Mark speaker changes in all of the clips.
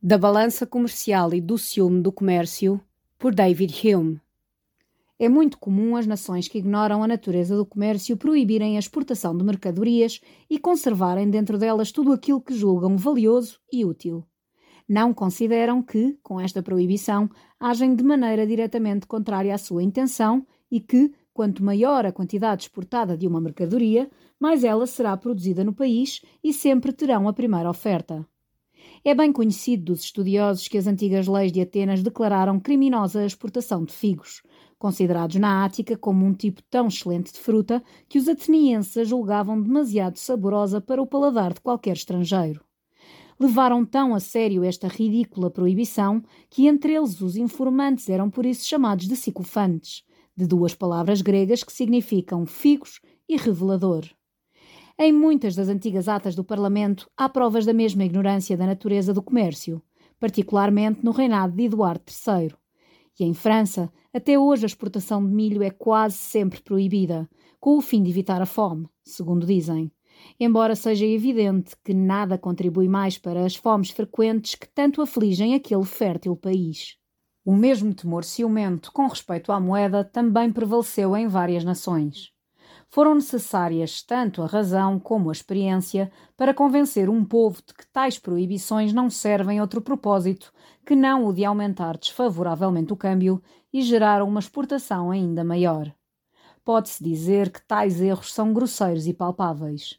Speaker 1: Da balança comercial e do ciúme do comércio, por David Hume. É muito comum as nações que ignoram a natureza do comércio proibirem a exportação de mercadorias e conservarem dentro delas tudo aquilo que julgam valioso e útil. Não consideram que, com esta proibição, agem de maneira diretamente contrária à sua intenção e que, quanto maior a quantidade exportada de uma mercadoria, mais ela será produzida no país e sempre terão a primeira oferta. É bem conhecido dos estudiosos que as antigas leis de Atenas declararam criminosa a exportação de figos, considerados na Ática como um tipo tão excelente de fruta que os atenienses julgavam demasiado saborosa para o paladar de qualquer estrangeiro. Levaram tão a sério esta ridícula proibição que entre eles os informantes eram por isso chamados de sicofantes, de duas palavras gregas que significam figos e revelador. Em muitas das antigas atas do Parlamento há provas da mesma ignorância da natureza do comércio, particularmente no reinado de Eduardo III. E em França, até hoje a exportação de milho é quase sempre proibida, com o fim de evitar a fome, segundo dizem. Embora seja evidente que nada contribui mais para as fomes frequentes que tanto afligem aquele fértil país. O mesmo temor ciumento com respeito à moeda também prevaleceu em várias nações foram necessárias tanto a razão como a experiência para convencer um povo de que tais proibições não servem outro propósito que não o de aumentar desfavoravelmente o câmbio e gerar uma exportação ainda maior. Pode-se dizer que tais erros são grosseiros e palpáveis.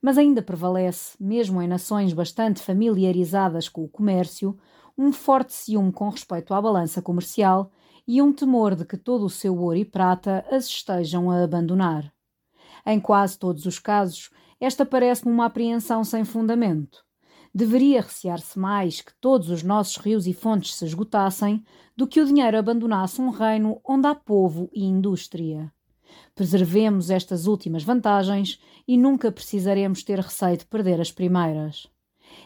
Speaker 1: Mas ainda prevalece, mesmo em nações bastante familiarizadas com o comércio, um forte ciúme com respeito à balança comercial e um temor de que todo o seu ouro e prata as estejam a abandonar. Em quase todos os casos, esta parece-me uma apreensão sem fundamento. Deveria recear-se mais que todos os nossos rios e fontes se esgotassem do que o dinheiro abandonasse um reino onde há povo e indústria. Preservemos estas últimas vantagens e nunca precisaremos ter receio de perder as primeiras.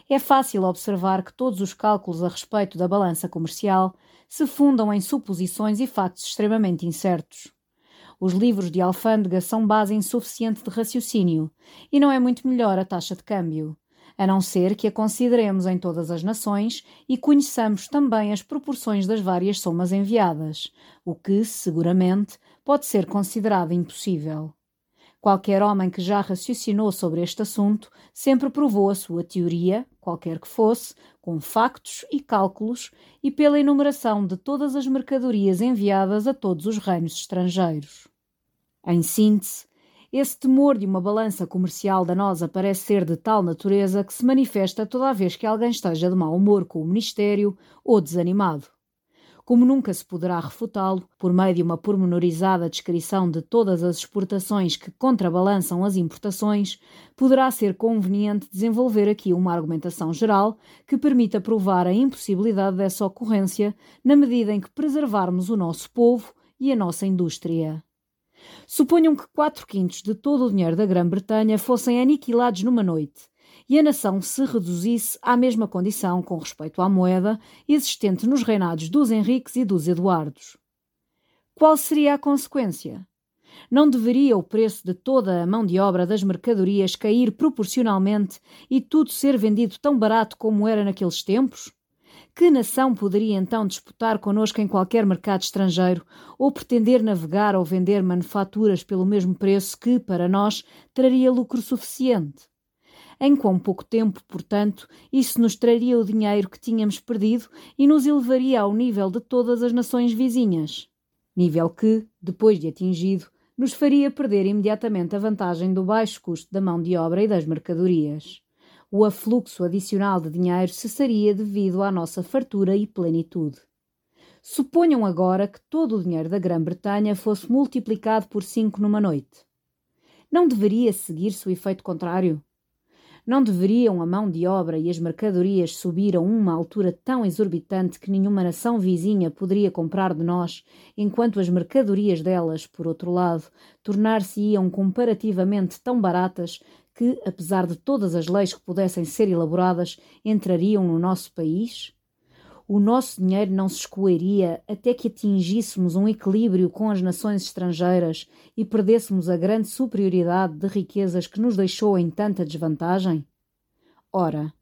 Speaker 1: É fácil observar que todos os cálculos a respeito da balança comercial se fundam em suposições e factos extremamente incertos. Os livros de alfândega são base insuficiente de raciocínio e não é muito melhor a taxa de câmbio, a não ser que a consideremos em todas as nações e conheçamos também as proporções das várias somas enviadas, o que, seguramente, pode ser considerado impossível. Qualquer homem que já raciocinou sobre este assunto sempre provou a sua teoria, qualquer que fosse, com factos e cálculos e pela enumeração de todas as mercadorias enviadas a todos os reinos estrangeiros. Em síntese, esse temor de uma balança comercial danosa parece ser de tal natureza que se manifesta toda vez que alguém esteja de mau humor com o Ministério ou desanimado. Como nunca se poderá refutá-lo, por meio de uma pormenorizada descrição de todas as exportações que contrabalançam as importações, poderá ser conveniente desenvolver aqui uma argumentação geral que permita provar a impossibilidade dessa ocorrência na medida em que preservarmos o nosso povo e a nossa indústria. Suponham que quatro quintos de todo o dinheiro da Grã-Bretanha fossem aniquilados numa noite e a nação se reduzisse à mesma condição com respeito à moeda existente nos reinados dos Henriques e dos Eduardos. Qual seria a consequência? Não deveria o preço de toda a mão de obra das mercadorias cair proporcionalmente e tudo ser vendido tão barato como era naqueles tempos? Que nação poderia então disputar connosco em qualquer mercado estrangeiro ou pretender navegar ou vender manufaturas pelo mesmo preço que, para nós, traria lucro suficiente? Em quão pouco tempo, portanto, isso nos traria o dinheiro que tínhamos perdido e nos elevaria ao nível de todas as nações vizinhas? Nível que, depois de atingido, nos faria perder imediatamente a vantagem do baixo custo da mão de obra e das mercadorias o afluxo adicional de dinheiro cessaria devido à nossa fartura e plenitude. Suponham agora que todo o dinheiro da Grã-Bretanha fosse multiplicado por cinco numa noite. Não deveria seguir-se o efeito contrário? Não deveriam a mão de obra e as mercadorias subir a uma altura tão exorbitante que nenhuma nação vizinha poderia comprar de nós, enquanto as mercadorias delas, por outro lado, tornar-se-iam comparativamente tão baratas que, apesar de todas as leis que pudessem ser elaboradas, entrariam no nosso país? O nosso dinheiro não se escoeria até que atingíssemos um equilíbrio com as nações estrangeiras e perdêssemos a grande superioridade de riquezas que nos deixou em tanta desvantagem? Ora,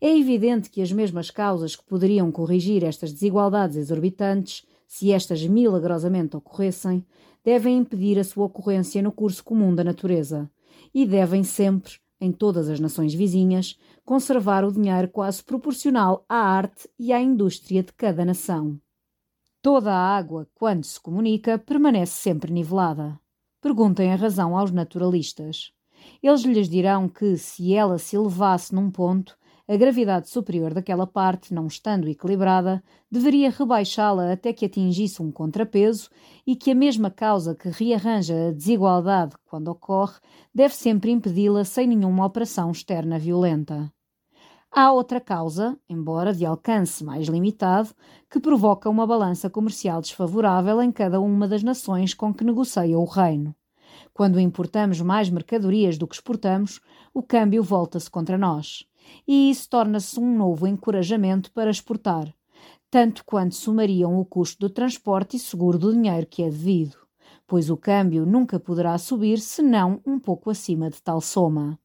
Speaker 1: É evidente que as mesmas causas que poderiam corrigir estas desigualdades exorbitantes, se estas milagrosamente ocorressem, devem impedir a sua ocorrência no curso comum da natureza e devem sempre, em todas as nações vizinhas, conservar o dinheiro quase proporcional à arte e à indústria de cada nação. Toda a água, quando se comunica, permanece sempre nivelada. Perguntem a razão aos naturalistas. Eles lhes dirão que, se ela se elevasse num ponto, a gravidade superior daquela parte, não estando equilibrada, deveria rebaixá-la até que atingisse um contrapeso e que a mesma causa que rearranja a desigualdade quando ocorre deve sempre impedi-la sem nenhuma operação externa violenta. Há outra causa, embora de alcance mais limitado, que provoca uma balança comercial desfavorável em cada uma das nações com que negocia o reino. Quando importamos mais mercadorias do que exportamos, o câmbio volta-se contra nós e isso torna-se um novo encorajamento para exportar, tanto quanto somariam o custo do transporte e seguro do dinheiro que é devido, pois o câmbio nunca poderá subir senão um pouco acima de tal soma.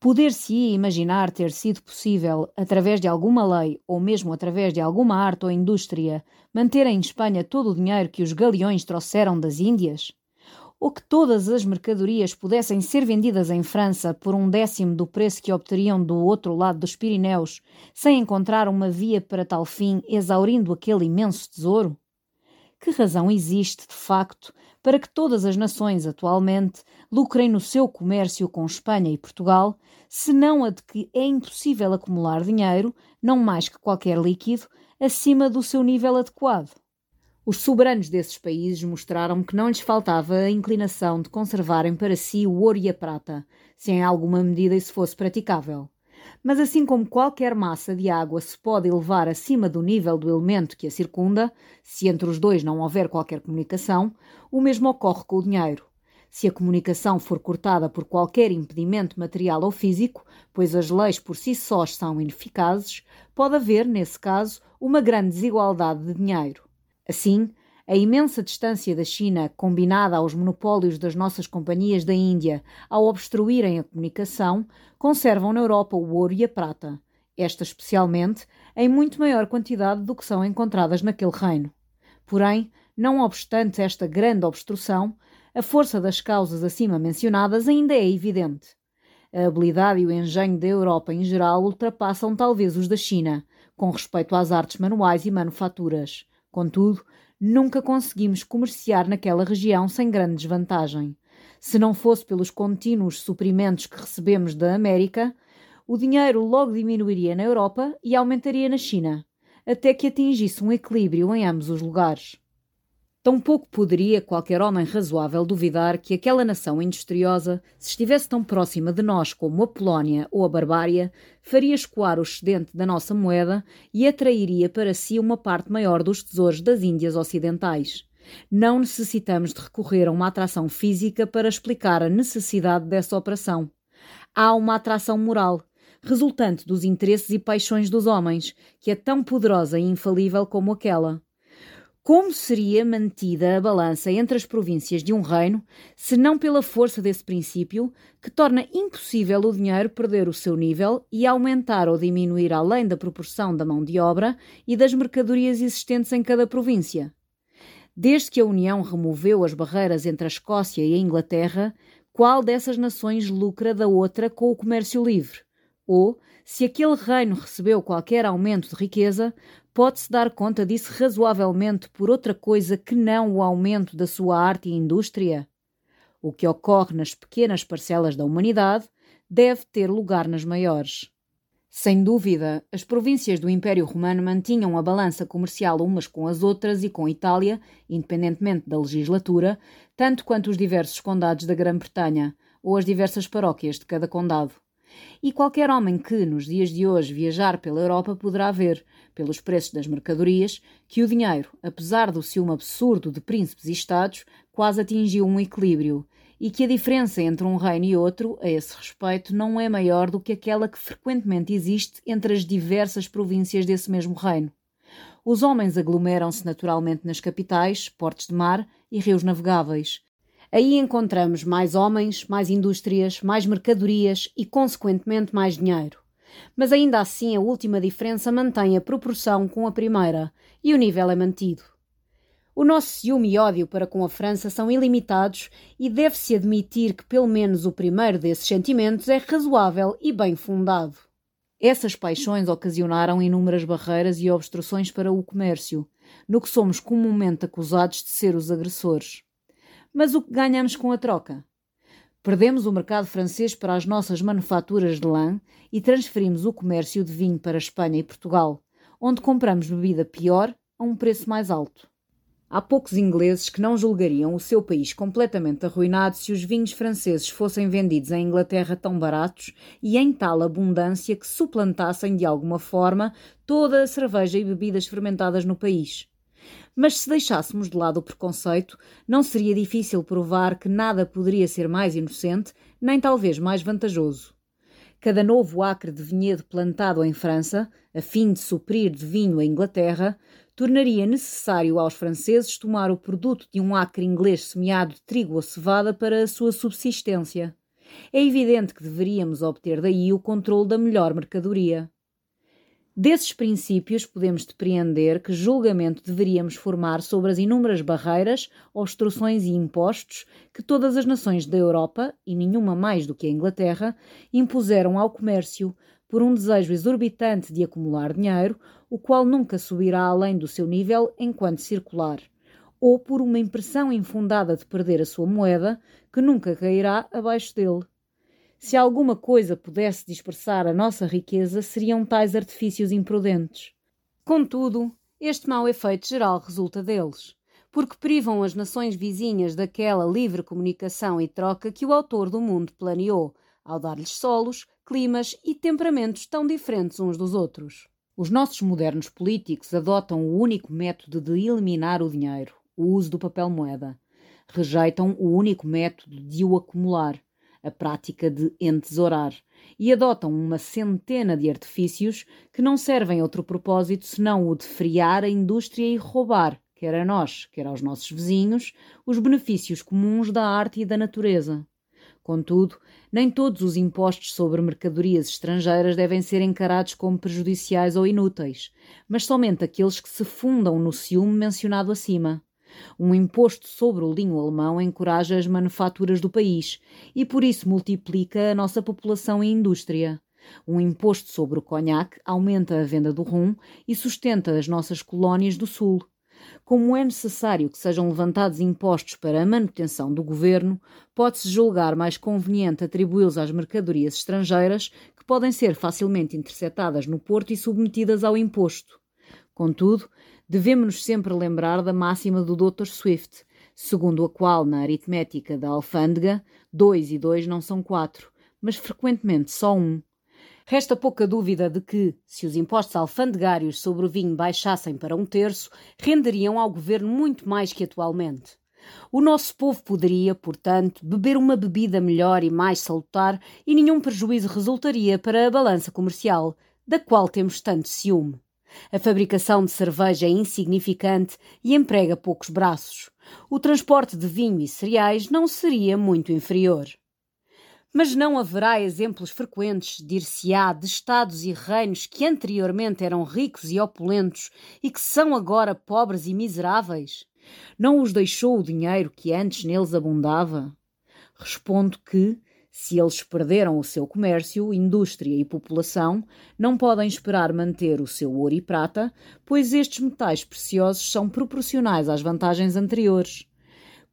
Speaker 1: Poder-se-ia imaginar ter sido possível, através de alguma lei ou mesmo através de alguma arte ou indústria, manter em Espanha todo o dinheiro que os galeões trouxeram das Índias? Ou que todas as mercadorias pudessem ser vendidas em França por um décimo do preço que obteriam do outro lado dos Pirineus, sem encontrar uma via para tal fim, exaurindo aquele imenso tesouro? Que razão existe, de facto, para que todas as nações atualmente lucrem no seu comércio com Espanha e Portugal, senão a de que é impossível acumular dinheiro, não mais que qualquer líquido, acima do seu nível adequado? Os soberanos desses países mostraram que não lhes faltava a inclinação de conservarem para si o ouro e a prata, se em alguma medida isso fosse praticável. Mas assim como qualquer massa de água se pode elevar acima do nível do elemento que a circunda, se entre os dois não houver qualquer comunicação, o mesmo ocorre com o dinheiro. Se a comunicação for cortada por qualquer impedimento material ou físico, pois as leis por si sós são ineficazes, pode haver, nesse caso, uma grande desigualdade de dinheiro. Assim, a imensa distância da China, combinada aos monopólios das nossas companhias da Índia ao obstruírem a comunicação, conservam na Europa o ouro e a prata, esta especialmente em muito maior quantidade do que são encontradas naquele reino. Porém, não obstante esta grande obstrução, a força das causas acima mencionadas ainda é evidente. A habilidade e o engenho da Europa em geral ultrapassam talvez os da China, com respeito às artes manuais e manufaturas. Contudo, nunca conseguimos comerciar naquela região sem grande desvantagem. Se não fosse pelos contínuos suprimentos que recebemos da América, o dinheiro logo diminuiria na Europa e aumentaria na China, até que atingisse um equilíbrio em ambos os lugares. Tampouco poderia qualquer homem razoável duvidar que aquela nação industriosa, se estivesse tão próxima de nós como a Polónia ou a Barbária, faria escoar o excedente da nossa moeda e atrairia para si uma parte maior dos tesouros das Índias Ocidentais. Não necessitamos de recorrer a uma atração física para explicar a necessidade dessa operação. Há uma atração moral, resultante dos interesses e paixões dos homens, que é tão poderosa e infalível como aquela. Como seria mantida a balança entre as províncias de um reino, se não pela força desse princípio, que torna impossível o dinheiro perder o seu nível e aumentar ou diminuir além da proporção da mão de obra e das mercadorias existentes em cada província? Desde que a União removeu as barreiras entre a Escócia e a Inglaterra, qual dessas nações lucra da outra com o comércio livre? Ou, se aquele reino recebeu qualquer aumento de riqueza, pode-se dar conta disso razoavelmente por outra coisa que não o aumento da sua arte e indústria? O que ocorre nas pequenas parcelas da humanidade deve ter lugar nas maiores. Sem dúvida, as províncias do Império Romano mantinham a balança comercial umas com as outras e com Itália, independentemente da legislatura, tanto quanto os diversos condados da Grã-Bretanha ou as diversas paróquias de cada condado. E qualquer homem que, nos dias de hoje, viajar pela Europa poderá ver, pelos preços das mercadorias, que o dinheiro, apesar do ciúme absurdo de príncipes e Estados, quase atingiu um equilíbrio, e que a diferença entre um reino e outro, a esse respeito, não é maior do que aquela que frequentemente existe entre as diversas províncias desse mesmo reino. Os homens aglomeram-se naturalmente nas capitais, portos de mar e rios navegáveis, Aí encontramos mais homens, mais indústrias, mais mercadorias e, consequentemente, mais dinheiro. Mas ainda assim a última diferença mantém a proporção com a primeira e o nível é mantido. O nosso ciúme e ódio para com a França são ilimitados e deve-se admitir que pelo menos o primeiro desses sentimentos é razoável e bem fundado. Essas paixões ocasionaram inúmeras barreiras e obstruções para o comércio, no que somos comumente acusados de ser os agressores. Mas o que ganhamos com a troca? Perdemos o mercado francês para as nossas manufaturas de lã e transferimos o comércio de vinho para Espanha e Portugal, onde compramos bebida pior a um preço mais alto. Há poucos ingleses que não julgariam o seu país completamente arruinado se os vinhos franceses fossem vendidos em Inglaterra tão baratos e em tal abundância que suplantassem de alguma forma toda a cerveja e bebidas fermentadas no país. Mas se deixássemos de lado o preconceito, não seria difícil provar que nada poderia ser mais inocente, nem talvez mais vantajoso. Cada novo acre de vinhedo plantado em França, a fim de suprir de vinho a Inglaterra, tornaria necessário aos franceses tomar o produto de um acre inglês semeado de trigo ou cevada para a sua subsistência. É evidente que deveríamos obter daí o controle da melhor mercadoria. Desses princípios, podemos depreender que julgamento deveríamos formar sobre as inúmeras barreiras, obstruções e impostos que todas as nações da Europa, e nenhuma mais do que a Inglaterra, impuseram ao comércio por um desejo exorbitante de acumular dinheiro, o qual nunca subirá além do seu nível enquanto circular, ou por uma impressão infundada de perder a sua moeda, que nunca cairá abaixo dele. Se alguma coisa pudesse dispersar a nossa riqueza, seriam tais artifícios imprudentes. Contudo, este mau efeito geral resulta deles, porque privam as nações vizinhas daquela livre comunicação e troca que o autor do mundo planeou, ao dar-lhes solos, climas e temperamentos tão diferentes uns dos outros. Os nossos modernos políticos adotam o único método de eliminar o dinheiro, o uso do papel moeda. Rejeitam o único método de o acumular, a prática de entesourar, e adotam uma centena de artifícios que não servem a outro propósito senão o de friar a indústria e roubar, quer a nós, quer aos nossos vizinhos, os benefícios comuns da arte e da natureza. Contudo, nem todos os impostos sobre mercadorias estrangeiras devem ser encarados como prejudiciais ou inúteis, mas somente aqueles que se fundam no ciúme mencionado acima. Um imposto sobre o linho alemão encoraja as manufaturas do país e por isso multiplica a nossa população e indústria. Um imposto sobre o conhaque aumenta a venda do rum e sustenta as nossas colónias do sul. Como é necessário que sejam levantados impostos para a manutenção do governo, pode-se julgar mais conveniente atribuí-los às mercadorias estrangeiras que podem ser facilmente interceptadas no porto e submetidas ao imposto. Contudo, devemos-nos sempre lembrar da máxima do Dr. Swift, segundo a qual, na aritmética da alfândega, dois e dois não são quatro, mas frequentemente só um. Resta pouca dúvida de que, se os impostos alfandegários sobre o vinho baixassem para um terço, renderiam ao governo muito mais que atualmente. O nosso povo poderia, portanto, beber uma bebida melhor e mais salutar e nenhum prejuízo resultaria para a balança comercial, da qual temos tanto ciúme. A fabricação de cerveja é insignificante e emprega poucos braços. O transporte de vinho e cereais não seria muito inferior. Mas não haverá exemplos frequentes, dir-se-á, de estados e reinos que anteriormente eram ricos e opulentos e que são agora pobres e miseráveis? Não os deixou o dinheiro que antes neles abundava? Respondo que, se eles perderam o seu comércio, indústria e população, não podem esperar manter o seu ouro e prata, pois estes metais preciosos são proporcionais às vantagens anteriores.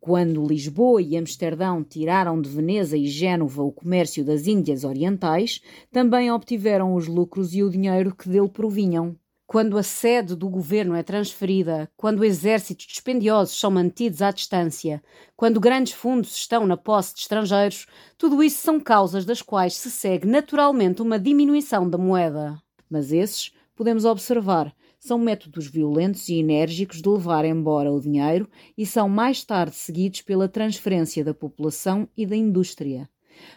Speaker 1: Quando Lisboa e Amsterdão tiraram de Veneza e Génova o comércio das Índias Orientais, também obtiveram os lucros e o dinheiro que dele provinham. Quando a sede do governo é transferida, quando exércitos dispendiosos são mantidos à distância, quando grandes fundos estão na posse de estrangeiros, tudo isso são causas das quais se segue naturalmente uma diminuição da moeda. Mas esses, podemos observar, são métodos violentos e enérgicos de levar embora o dinheiro e são mais tarde seguidos pela transferência da população e da indústria.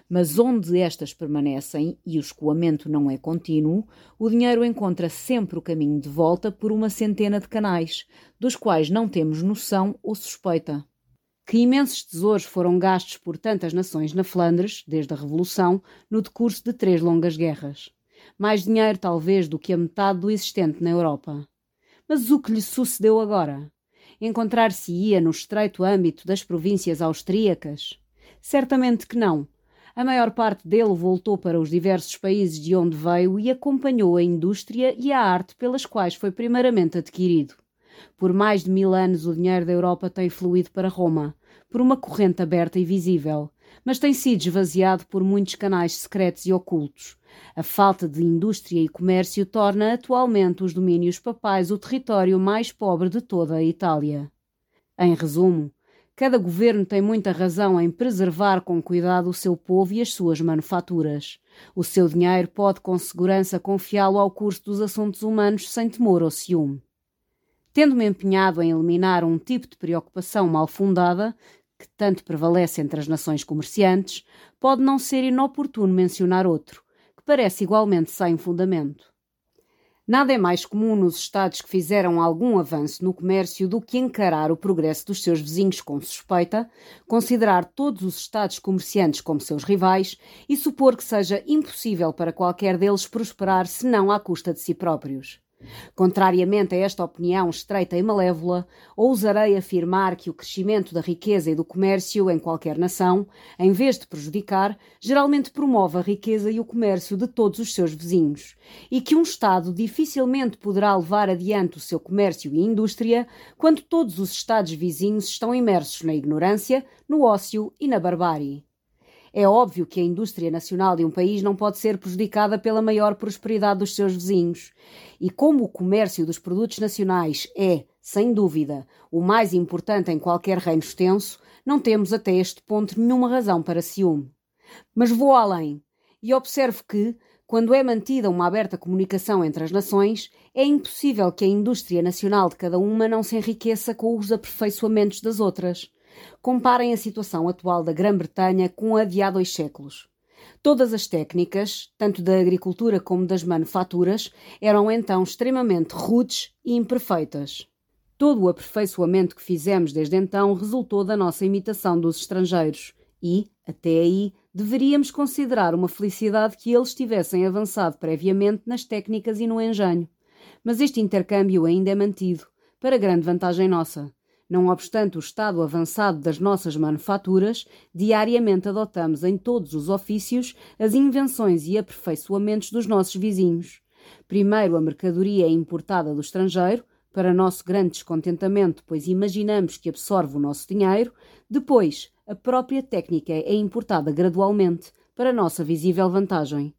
Speaker 1: Mas onde estas permanecem e o escoamento não é contínuo, o dinheiro encontra sempre o caminho de volta por uma centena de canais, dos quais não temos noção ou suspeita. Que imensos tesouros foram gastos por tantas nações na Flandres, desde a Revolução, no decurso de três longas guerras. mais dinheiro talvez do que a metade do existente na Europa. Mas o que lhe sucedeu agora? Encontrar-se-ia no estreito âmbito das províncias austríacas? Certamente que não. A maior parte dele voltou para os diversos países de onde veio e acompanhou a indústria e a arte pelas quais foi primeiramente adquirido. Por mais de mil anos o dinheiro da Europa tem fluído para Roma, por uma corrente aberta e visível, mas tem sido esvaziado por muitos canais secretos e ocultos. A falta de indústria e comércio torna atualmente os domínios papais o território mais pobre de toda a Itália. Em resumo, cada governo tem muita razão em preservar com cuidado o seu povo e as suas manufaturas. O seu dinheiro pode com segurança confiá-lo ao curso dos assuntos humanos sem temor ou ciúme. Tendo-me empenhado em eliminar um tipo de preocupação mal fundada, que tanto prevalece entre as nações comerciantes, pode não ser inoportuno mencionar outro, que parece igualmente sem fundamento. Nada é mais comum nos Estados que fizeram algum avanço no comércio do que encarar o progresso dos seus vizinhos com suspeita, considerar todos os Estados comerciantes como seus rivais e supor que seja impossível para qualquer deles prosperar senão à custa de si próprios. Contrariamente a esta opinião estreita e malévola, ousarei afirmar que o crescimento da riqueza e do comércio em qualquer nação, em vez de prejudicar, geralmente promove a riqueza e o comércio de todos os seus vizinhos, e que um Estado dificilmente poderá levar adiante o seu comércio e indústria quando todos os Estados vizinhos estão imersos na ignorância, no ócio e na barbárie. É óbvio que a indústria nacional de um país não pode ser prejudicada pela maior prosperidade dos seus vizinhos. E como o comércio dos produtos nacionais é, sem dúvida, o mais importante em qualquer reino extenso, não temos até este ponto nenhuma razão para ciúme. Mas vou além e observo que, quando é mantida uma aberta comunicação entre as nações, é impossível que a indústria nacional de cada uma não se enriqueça com os aperfeiçoamentos das outras. Comparem a situação atual da Grã-Bretanha com a de há dois séculos. Todas as técnicas, tanto da agricultura como das manufaturas, eram então extremamente rudes e imperfeitas. Todo o aperfeiçoamento que fizemos desde então resultou da nossa imitação dos estrangeiros e, até aí, deveríamos considerar uma felicidade que eles tivessem avançado previamente nas técnicas e no engenho. Mas este intercâmbio ainda é mantido, para grande vantagem nossa. Não obstante o estado avançado das nossas manufaturas, diariamente adotamos em todos os ofícios as invenções e aperfeiçoamentos dos nossos vizinhos. Primeiro a mercadoria é importada do estrangeiro, para nosso grande descontentamento, pois imaginamos que absorve o nosso dinheiro. Depois, a própria técnica é importada gradualmente, para nossa visível vantagem.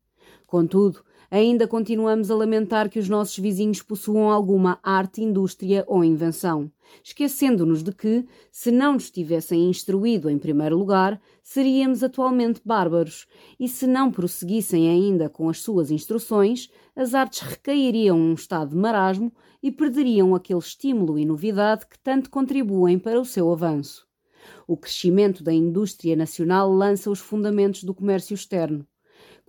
Speaker 1: Contudo, ainda continuamos a lamentar que os nossos vizinhos possuam alguma arte, indústria ou invenção, esquecendo-nos de que, se não nos tivessem instruído em primeiro lugar, seríamos atualmente bárbaros, e se não prosseguissem ainda com as suas instruções, as artes recairiam num estado de marasmo e perderiam aquele estímulo e novidade que tanto contribuem para o seu avanço. O crescimento da indústria nacional lança os fundamentos do comércio externo.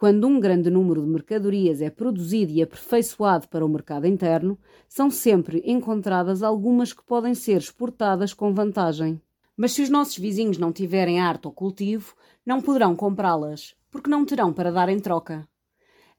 Speaker 1: Quando um grande número de mercadorias é produzido e aperfeiçoado para o mercado interno, são sempre encontradas algumas que podem ser exportadas com vantagem. Mas se os nossos vizinhos não tiverem arte ou cultivo, não poderão comprá-las, porque não terão para dar em troca.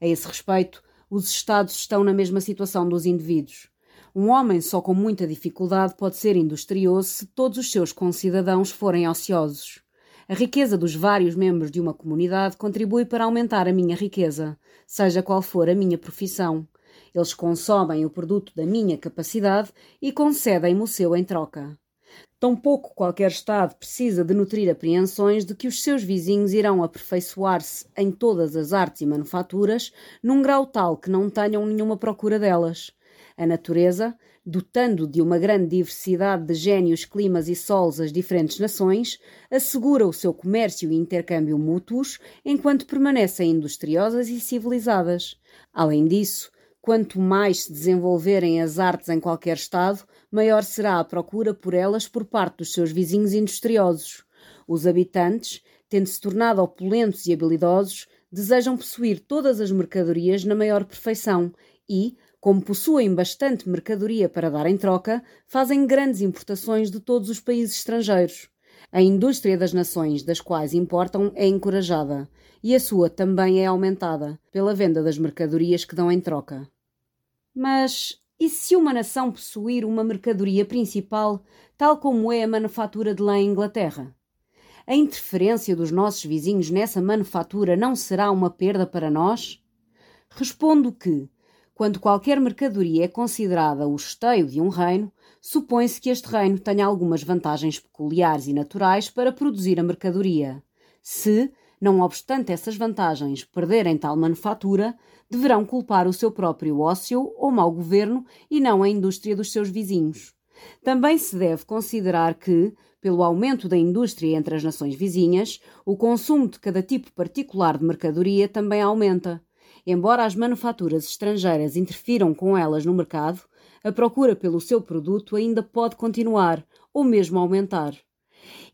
Speaker 1: A esse respeito, os Estados estão na mesma situação dos indivíduos. Um homem só com muita dificuldade pode ser industrioso se todos os seus concidadãos forem ociosos. A riqueza dos vários membros de uma comunidade contribui para aumentar a minha riqueza, seja qual for a minha profissão. Eles consomem o produto da minha capacidade e concedem-me o seu em troca. Tampouco qualquer Estado precisa de nutrir apreensões de que os seus vizinhos irão aperfeiçoar-se em todas as artes e manufaturas num grau tal que não tenham nenhuma procura delas. A natureza, dotando de uma grande diversidade de gênios, climas e sols as diferentes nações, assegura o seu comércio e intercâmbio mútuos enquanto permanecem industriosas e civilizadas. Além disso, quanto mais se desenvolverem as artes em qualquer Estado, maior será a procura por elas por parte dos seus vizinhos industriosos. Os habitantes, tendo-se tornado opulentos e habilidosos, desejam possuir todas as mercadorias na maior perfeição e, como possuem bastante mercadoria para dar em troca, fazem grandes importações de todos os países estrangeiros. A indústria das nações das quais importam é encorajada e a sua também é aumentada pela venda das mercadorias que dão em troca. Mas e se uma nação possuir uma mercadoria principal, tal como é a manufatura de lã em Inglaterra? A interferência dos nossos vizinhos nessa manufatura não será uma perda para nós? Respondo que, quando qualquer mercadoria é considerada o esteio de um reino, supõe-se que este reino tenha algumas vantagens peculiares e naturais para produzir a mercadoria. Se, não obstante essas vantagens, perderem tal manufatura, deverão culpar o seu próprio ócio ou mau governo e não a indústria dos seus vizinhos. Também se deve considerar que, pelo aumento da indústria entre as nações vizinhas, o consumo de cada tipo particular de mercadoria também aumenta. Embora as manufaturas estrangeiras interfiram com elas no mercado, a procura pelo seu produto ainda pode continuar ou mesmo aumentar.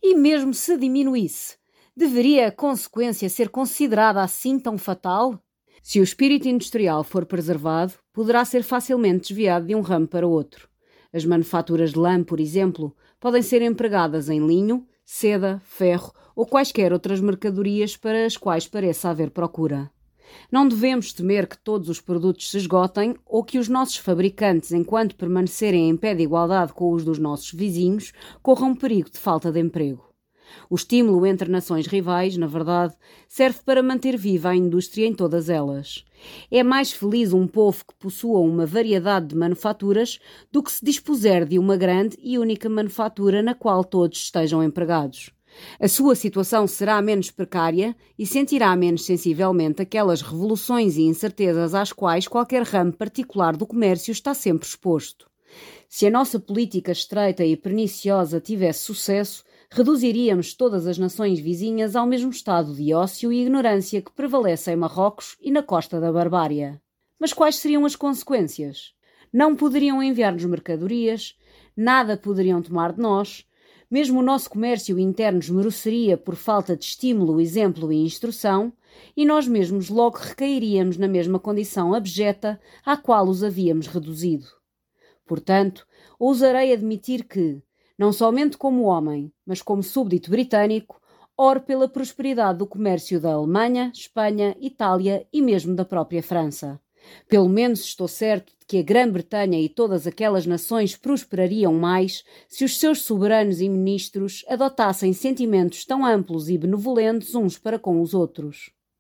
Speaker 1: E mesmo se diminuísse, deveria a consequência ser considerada assim tão fatal? Se o espírito industrial for preservado, poderá ser facilmente desviado de um ramo para outro. As manufaturas de lã, por exemplo, podem ser empregadas em linho, seda, ferro ou quaisquer outras mercadorias para as quais pareça haver procura. Não devemos temer que todos os produtos se esgotem ou que os nossos fabricantes, enquanto permanecerem em pé de igualdade com os dos nossos vizinhos, corram perigo de falta de emprego. O estímulo entre nações rivais, na verdade, serve para manter viva a indústria em todas elas. É mais feliz um povo que possua uma variedade de manufaturas do que se dispuser de uma grande e única manufatura na qual todos estejam empregados. A sua situação será menos precária e sentirá menos sensivelmente aquelas revoluções e incertezas às quais qualquer ramo particular do comércio está sempre exposto. Se a nossa política estreita e perniciosa tivesse sucesso, reduziríamos todas as nações vizinhas ao mesmo estado de ócio e ignorância que prevalece em Marrocos e na costa da Barbária. Mas quais seriam as consequências? Não poderiam enviar-nos mercadorias, nada poderiam tomar de nós, mesmo o nosso comércio interno esmereceria por falta de estímulo, exemplo e instrução, e nós mesmos logo recairíamos na mesma condição abjeta à qual os havíamos reduzido. Portanto, ousarei admitir que, não somente como homem, mas como súbdito britânico, oro pela prosperidade do comércio da Alemanha, Espanha, Itália e mesmo da própria França. Pelo menos estou certo de que a Grã-Bretanha e todas aquelas nações prosperariam mais se os seus soberanos e ministros adotassem sentimentos tão amplos e benevolentes uns para com os outros.